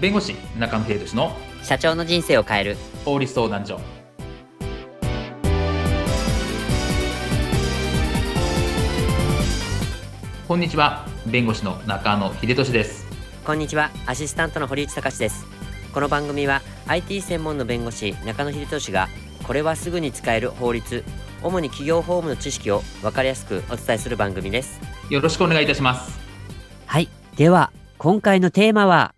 弁護士中野秀俊の社長の人生を変える。法律相談所。こんにちは弁護士の中野秀俊です。こんにちはアシスタントの堀内隆です。この番組は IT 専門の弁護士中野秀俊がこれはすぐに使える法律主に企業法務の知識を分かりやすくお伝えする番組です。よろしくお願いいたします。はいでは今回のテーマは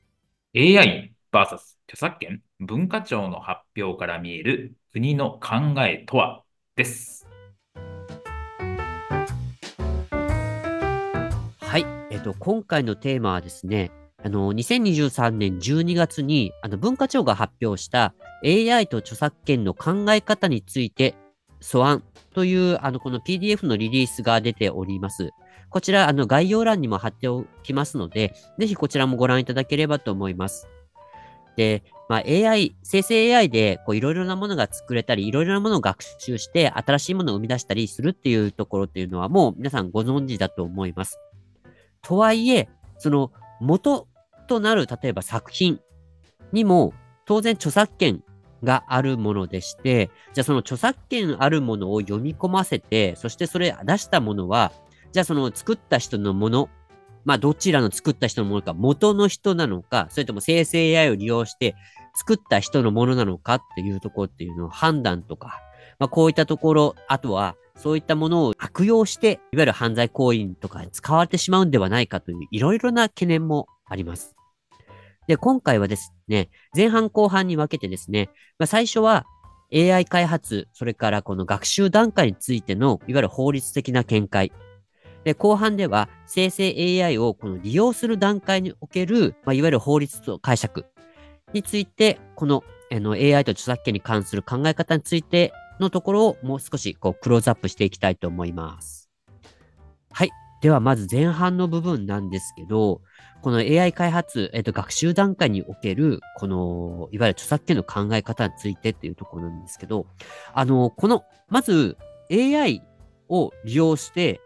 AI vs 著作権文化庁の発表から見える国の考えとはです。はい、えっと、今回のテーマはですね、あの、2023年12月に、あの、文化庁が発表した AI と著作権の考え方について素案という、あの、この PDF のリリースが出ております。こちら、あの、概要欄にも貼っておきますので、ぜひこちらもご覧いただければと思います。で、まあ、AI、生成 AI で、こう、いろいろなものが作れたり、いろいろなものを学習して、新しいものを生み出したりするっていうところっていうのは、もう皆さんご存知だと思います。とはいえ、その元となる、例えば作品にも当然著作権があるものでして、じゃあその著作権あるものを読み込ませて、そしてそれ出したものは、じゃあその作った人のもの、まあどちらの作った人のものか、元の人なのか、それとも生成 AI を利用して作った人のものなのかっていうところっていうのを判断とか、まあこういったところ、あとはそういったものを悪用して、いわゆる犯罪行為とかに使われてしまうんではないかといういろいろな懸念もあります。で、今回はですね、前半後半に分けてですね、まあ、最初は AI 開発、それからこの学習段階についての、いわゆる法律的な見解。で、後半では生成 AI をこの利用する段階における、まあ、いわゆる法律と解釈について、このあの AI と著作権に関する考え方についてのところをもう少しこうクローズアップしていきたいと思います。はい。では、まず前半の部分なんですけど、この AI 開発、えっ、と、学習段階における、この、いわゆる著作権の考え方についてっていうところなんですけど、あの、この、まず AI を利用して、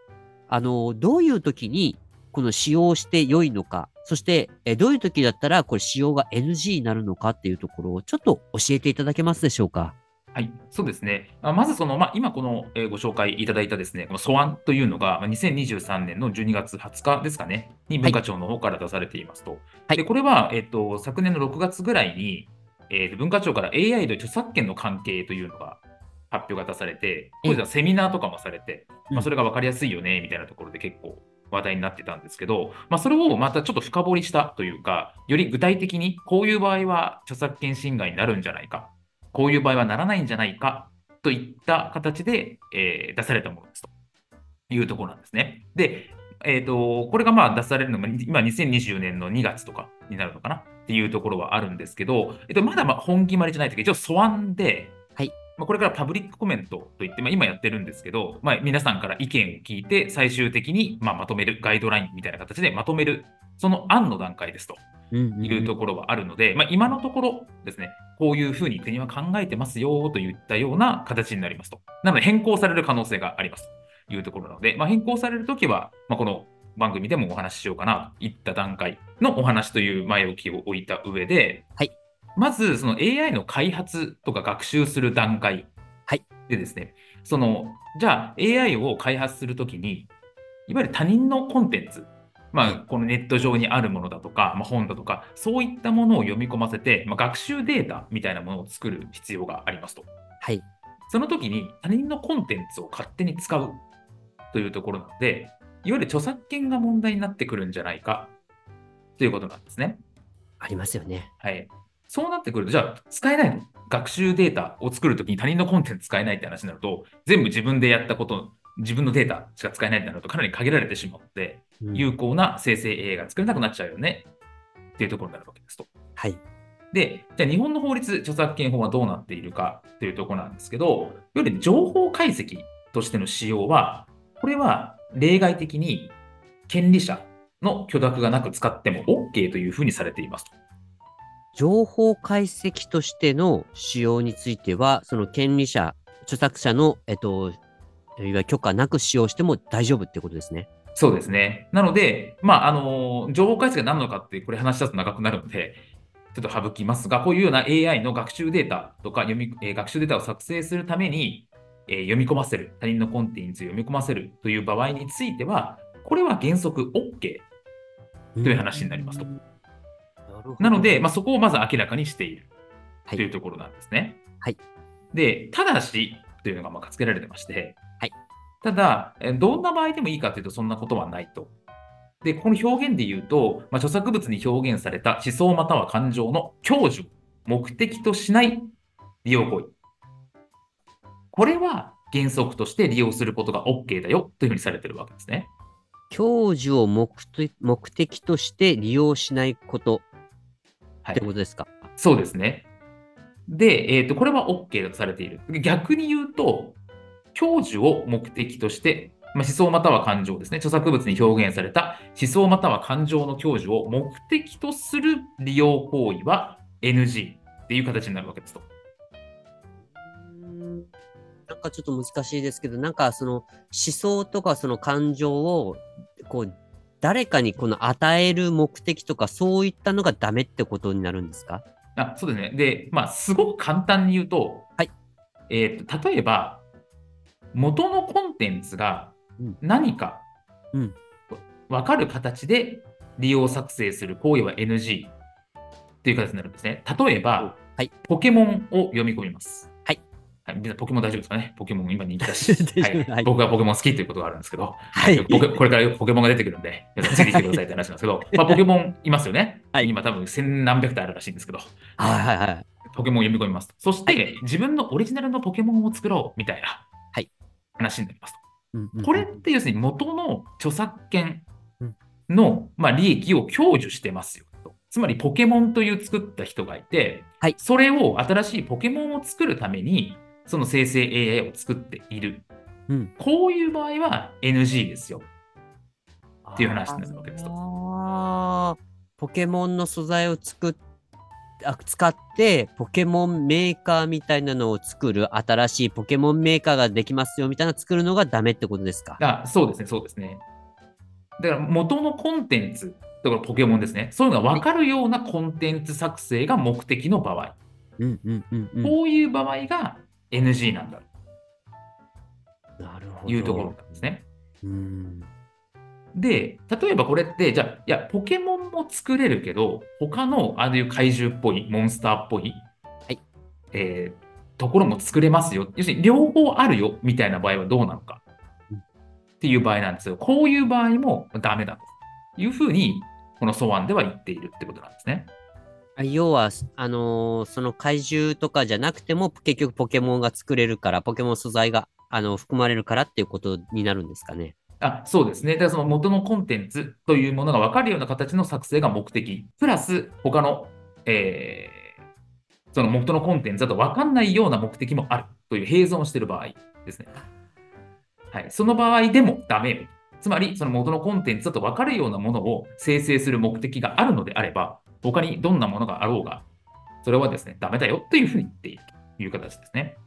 あの、どういう時にこの使用して良いのか、そして、えどういう時だったらこれ使用が NG になるのかっていうところをちょっと教えていただけますでしょうか？はい、そうですね。まずその、まあ、今この、えご紹介いただいたですね、この素案というのが、まあ、2023年の12月20日ですかね、に文化庁の方から出されていますと。はい、でこれは、えっと、昨年の6月ぐらいに、えー、文化庁から AI と著作権の関係というのが発表が出されて、当時はセミナーとかもされて、まあ、それが分かりやすいよね、みたいなところで結構話題になってたんですけど、まあ、それをまたちょっと深掘りしたというか、より具体的にこういう場合は著作権侵害になるんじゃないか、こういう場合はならないんじゃないかといった形で、えー、出されたものですというところなんですね。で、えーと、これがまあ出されるのが今2020年の2月とかになるのかなっていうところはあるんですけど、えっと、まだまあ本決まりじゃないというか、一応素案で、はいまあ、これからパブリックコメントといって、まあ、今やってるんですけど、まあ、皆さんから意見を聞いて、最終的にまあまとめるガイドラインみたいな形でまとめる、その案の段階ですと。いうところはあるので、まあ、今のところですね、こういうふうに国は考えてますよといったような形になりますと。なので変更される可能性がありますというところなので、まあ、変更されるときは、まあ、この番組でもお話ししようかなといった段階のお話という前置きを置いた上で、はい、まずその AI の開発とか学習する段階でですね、はい、そのじゃあ AI を開発するときに、いわゆる他人のコンテンツまあ、このネット上にあるものだとか、まあ、本だとか、そういったものを読み込ませて、まあ、学習データみたいなものを作る必要がありますと。はい。その時に他人のコンテンツを勝手に使うというところなので、いわゆる著作権が問題になってくるんじゃないかということなんですね。ありますよね。はい。そうなってくると、じゃあ使えないの？学習データを作るときに他人のコンテンツ使えないって話になると、全部自分でやったこと自分のデータしか使えないってなるとかなり限られてしまって、うん、有効な生成 AI が作れなくなっちゃうよねっていうところになるわけですと。はい。で、じゃあ日本の法律、著作権法はどうなっているかというところなんですけど、より情報解析としての使用は、これは例外的に権利者の許諾がなく使っても OK というふうにされていますと。情報解析としての使用については、その権利者、著作者の、えっと、いわゆる許可なく使用しても大丈夫ってことですね。そうですね。なので、まあ、あの、情報解析が何なのかって、これ話し出すと長くなるので、ちょっと省きますが、こういうような AI の学習データとか読み、えー、学習データを作成するために、えー、読み込ませる、他人のコンテンツを読み込ませるという場合については、これは原則 OK という話になりますと。なので、まあ、そこをまず明らかにしているというところなんですね。はい。で、ただしというのがまあ付けられてまして、はい、ただ、どんな場合でもいいかというと、そんなことはないと。で、この表現で言うと、まあ、著作物に表現された思想または感情の享受を目的としない利用行為。これは原則として利用することが OK だよというふうにされてるわけですね。享受を目的として利用しないことってことですか、はい、そうですね。で、えーと、これは OK とされている。逆に言うと、享受を目的としてまあ、思想または感情ですね。著作物に表現された思想または感情の享受を目的とする利用行為は NG っていう形になるわけですと。なんかちょっと難しいですけど、なんかその思想とかその感情をこう誰かにこの与える目的とかそういったのがダメってことになるんですか？あそうですね。で、まあ、すごく簡単に言うと、はいえーと例えば、元のコンテンツが何か分かる形で利用作成する行為は NG という形になるんですね。例えば、はい、ポケモンを読み込みます。はい。はい、ポケモン大丈夫ですかね？ポケモン今人気だし、はい、僕はポケモン好きということがあるんですけど、はい、これからポケモンが出てくるんで、皆さんついてきてくださいって話なんですけど、まあ、ポケモンいますよね。はい、今多分千何百体あるらしいんですけど、はいはいはい、ポケモンを読み込みますと。そして、自分のオリジナルのポケモンを作ろうみたいな話になりますと。これって要するに元の著作権の、まあ、利益を享受してますよと。つまりポケモンという作った人がいて、はい、それを新しいポケモンを作るために、その生成 AI を作っている。うん、こういう場合は NG ですよ。っていう話になるわけですと。ポケモンの素材を作っ使ってポケモンメーカーみたいなのを作る新しいポケモンメーカーができますよみたいな作るのがダメってことですか？あそうですね、そうですね。だから元のコンテンツ、だからポケモンですね、そういうのが分かるようなコンテンツ作成が目的の場合、うんうんうんうん、こういう場合が NG なんだなるほどいうところなんですね。うんで、例えばこれって、じゃあ、いや、ポケモンも作れるけど、他のああいう怪獣っぽい、モンスターっぽい、はい、えー、ところも作れますよ。要するに、両方あるよ、みたいな場合はどうなのか、っていう場合なんですよ。こういう場合もダメだというふうに、この素案では言っているってことなんですね。要は、あのー、その怪獣とかじゃなくても、結局ポケモンが作れるから、ポケモン素材があの含まれるからっていうことになるんですかね。あそうですね。で、その元のコンテンツというものが分かるような形の作成が目的、プラス他の、えー、その元のコンテンツだと分かんないような目的もあるという併存している場合ですね。はい。その場合でもダメ。つまり、その元のコンテンツだと分かるようなものを生成する目的があるのであれば、他にどんなものがあろうが、それはですね、ダメだよというふうに言っているという形ですね。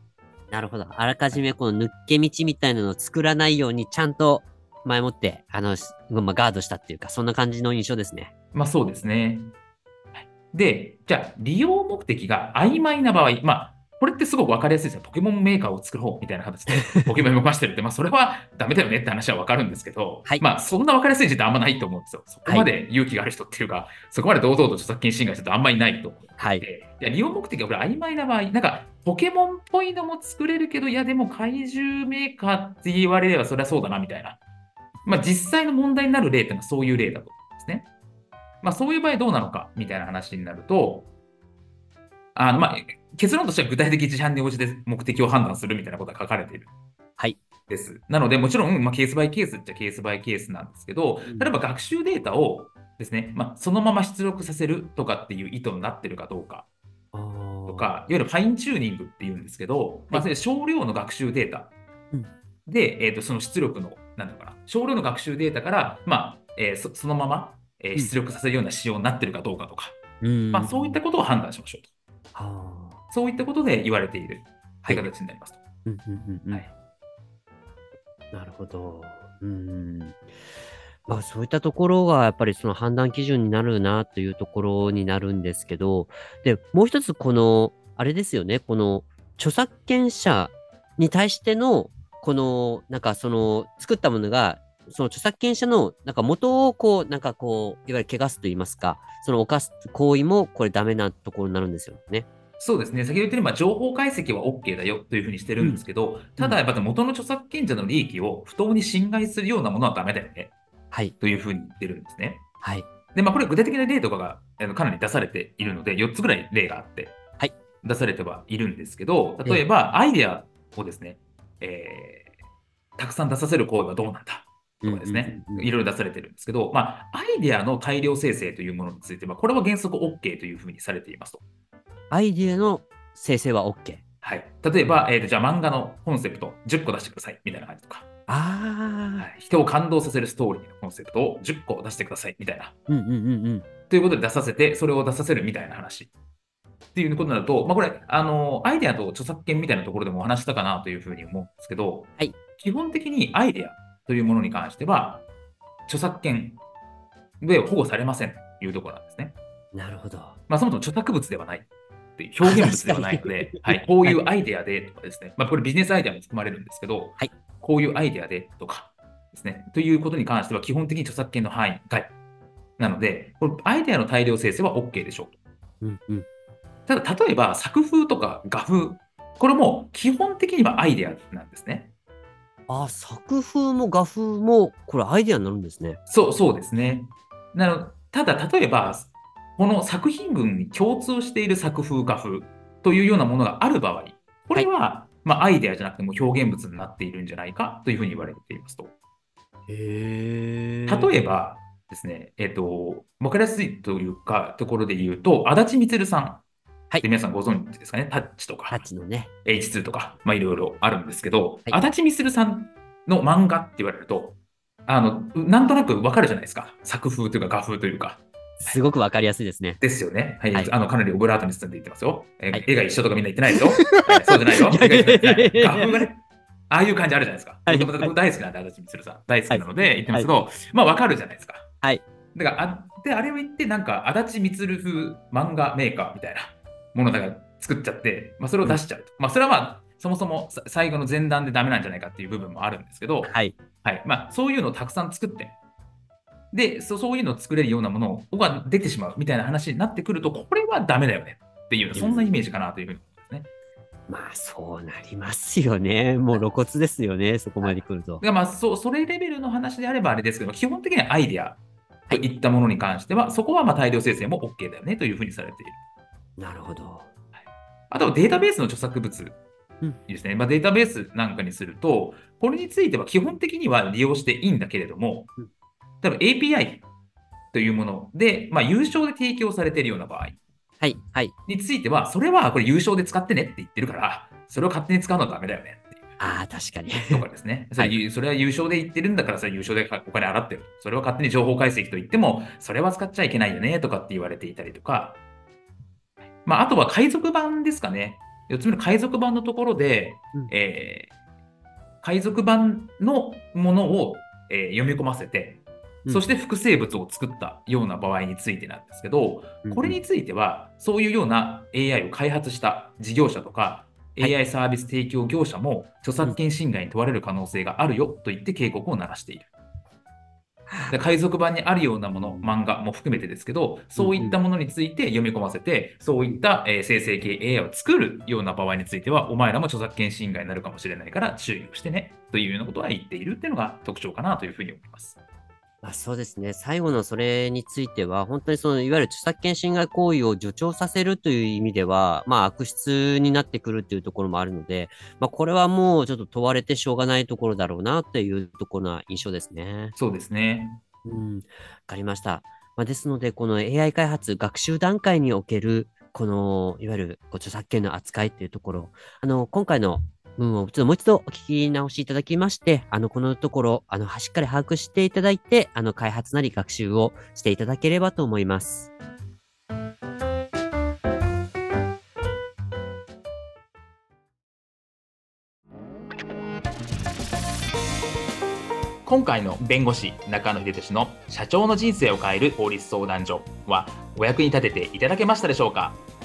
なるほど。あらかじめこの抜け道みたいなのを作らないように、ちゃんと前もって、あの、まあ、ガードしたっていうか、そんな感じの印象ですね。まあそうですね。で、じゃあ、利用目的が曖昧な場合、まあ、これってすごく分かりやすいですよ。ポケモンメーカーを作ろうみたいな形で、ポケモン動かしてるって、まあ、それはダメだよねって話は分かるんですけど、はい、まあ、そんな分かりやすい時点あんまないと思うんですよ。そこまで勇気がある人っていうか、はい、そこまで堂々と著作権侵害するとあんまりないと思って、はい、いや利用目的がこれ曖昧な場合、なんか、ポケモンっぽいのも作れるけど、いや、でも怪獣メーカーって言われればそれはそうだなみたいな。まあ、実際の問題になる例っていうのはそういう例だと思うんですね。まあ、そういう場合どうなのかみたいな話になると、あのまあ、結論としては具体的事案に応じて目的を判断するみたいなことが書かれている。はい。です。なので、もちろん、まあ、ケースバイケースっちゃケースバイケースなんですけど、例えば学習データをですね、まあ、そのまま出力させるとかっていう意図になってるかどうか。とか、いわゆるファインチューニングっていうんですけど、まあ、少量の学習データ。で、えー、とその出力の、なんだかな、少量の学習データから、まあえー、そそのまま、えー、出力させるような仕様になってるかどうかとか、うん、まあ、そういったことを判断しましょうと。はそういったことで言われているという形になりますと。はい、なるほど。うんまあ、そういったところがやっぱりその判断基準になるなというところになるんですけど、で、もう一つこの、あれですよね、この著作権者に対しての、この、なんかその作ったものが、その著作権者のなんか元をこう、なんかこう、いわゆる汚すと言いますか、その犯す行為もこれダメなところになるんですよね。そうですね。先ほど言ったように、まあ、情報解析は OK だよというふうにしてるんですけど、うん、ただ、やっぱ元の著作権者の利益を不当に侵害するようなものはダメだよね。はい。というふうに言ってるんですね。はい。で、まあ、これ具体的な例とかがかなり出されているので、4つぐらい例があって、はい。出されてはいるんですけど、例えば、アイデアをですね、えー、たくさん出させる行為はどうなんだとかですね、いろいろ出されてるんですけど、まあ、アイデアの大量生成というものについては、これは原則 OK というふうにされていますと。アイデアの生成は OK？はい。例えば、えーと、じゃあ漫画のコンセプト10個出してくださいみたいな感じとか。ああ、はい、人を感動させるストーリーのコンセプトを10個出してくださいみたいな。うんうんうんうん。ということで出させて、それを出させるみたいな話。っていうことになると、まあ、これ、あの、アイデアと著作権みたいなところでもお話したかなというふうに思うんですけど、はい、基本的にアイデアというものに関しては、著作権で保護されませんというところなんですね。なるほど。まあ、そもそも著作物ではない。表現物ではないので、はい、こういうアイデアでとかですね、まあ、これビジネスアイデアも含まれるんですけど、はい、こういうアイデアでとかですね、ということに関しては基本的に著作権の範囲外なので、これアイデアの大量生成は OK でしょうと。うんうん、ただ、例えば作風とか画風、これも基本的にはアイデアなんですね。あ、作風も画風も、これアイデアになるんですね。そう、そうですね。なのただ、例えば、この作品群に共通している作風、画風というようなものがある場合、これは、はい、まあ、アイデアじゃなくても表現物になっているんじゃないかというふうに言われていますと。へ例えばですね、えっ、ー、と、わかりやすいというか、ところで言うと、足立光さん。はい。皆さんご存知ですかね、タッチとか。タッチのね。H2 とか、まあいろいろあるんですけど、はい、足立光さんの漫画って言われると、あの、なんとなくわかるじゃないですか。作風というか画風というか。すごくわかりやすいですね。ですよね。はい。はい、あの、かなりオブラートに包んで言ってますよ。えー、絵が一緒とかみんな言ってないですよ。はい、そうじゃないよ。画風がね、ああいう感じあるじゃないですか。はい、僕大好きなんで、足立光さん。大好きなので言ってますけど、まあわかるじゃないですか。はい。だから、あで、あれを言って、なんか、足立光風漫画メーカーみたいなものだから作っちゃって、まあ、それを出しちゃうと。うん、まあ、それはまあ、そもそも最後の前段でダメなんじゃないかっていう部分もあるんですけど、はい。はいまあ、そういうのをたくさん作って、でそ、そういうのを作れるようなものが出てしまうみたいな話になってくると、これはダメだよねっていう、そんなイメージかなというふうにますね。まあそうなりますよね。もう露骨ですよね、そこまで来ると。まあそそれレベルの話であればあれですけど、基本的にはアイデアといったものに関しては、はい、そこはまあ大量生成も OK だよねというふうにされている。なるほど。はい、あとはデータベースの著作物ですね。まあ、データベースなんかにすると、これについては基本的には利用していいんだけれども、例えば API というもので、まあ、有償で提供されているような場合はいはい、については、それはこれ有償で使ってねって言ってるから、それを勝手に使うのはダメだよねっていう。ああ、確かに。とかですね。それ,、はい、それは有償で言ってるんだから、それ有償でお金払ってる。それを勝手に情報解析と言っても、それは使っちゃいけないよねとかって言われていたりとか、まあ、あとは海賊版ですかね。4つ目の海賊版のところで、うん、えー、海賊版のものを、えー、読み込ませて、そして複製物を作ったような場合についてなんですけど、これについては、そういうような AI を開発した事業者とか、AI サービス提供業者も著作権侵害に問われる可能性があるよと言って警告を鳴らしている。で海賊版にあるようなもの、漫画も含めてですけど、そういったものについて読み込ませて、そういった、えー、生成系 AI を作るような場合については、お前らも著作権侵害になるかもしれないから注意をしてねというようなことは言っているっていうのが特徴かなというふうに思います。あそうですね。最後のそれについては、本当にその、いわゆる著作権侵害行為を助長させるという意味では、まあ、悪質になってくるっていうところもあるので、まあ、これはもうちょっと問われてしょうがないところだろうなっていうところな印象ですね。そうですね。うん、わかりました。まあ、ですので、この AI 開発、学習段階における、この、いわゆる著作権の扱いっていうところ、あの、今回の文をちょっともう一度お聞き直しいただきまして、あの、このところ、あの、しっかり把握していただいて、あの、開発なり学習をしていただければと思います。今回の弁護士中野秀俊の社長の人生を変える法律相談所はお役に立てていただけましたでしょうか？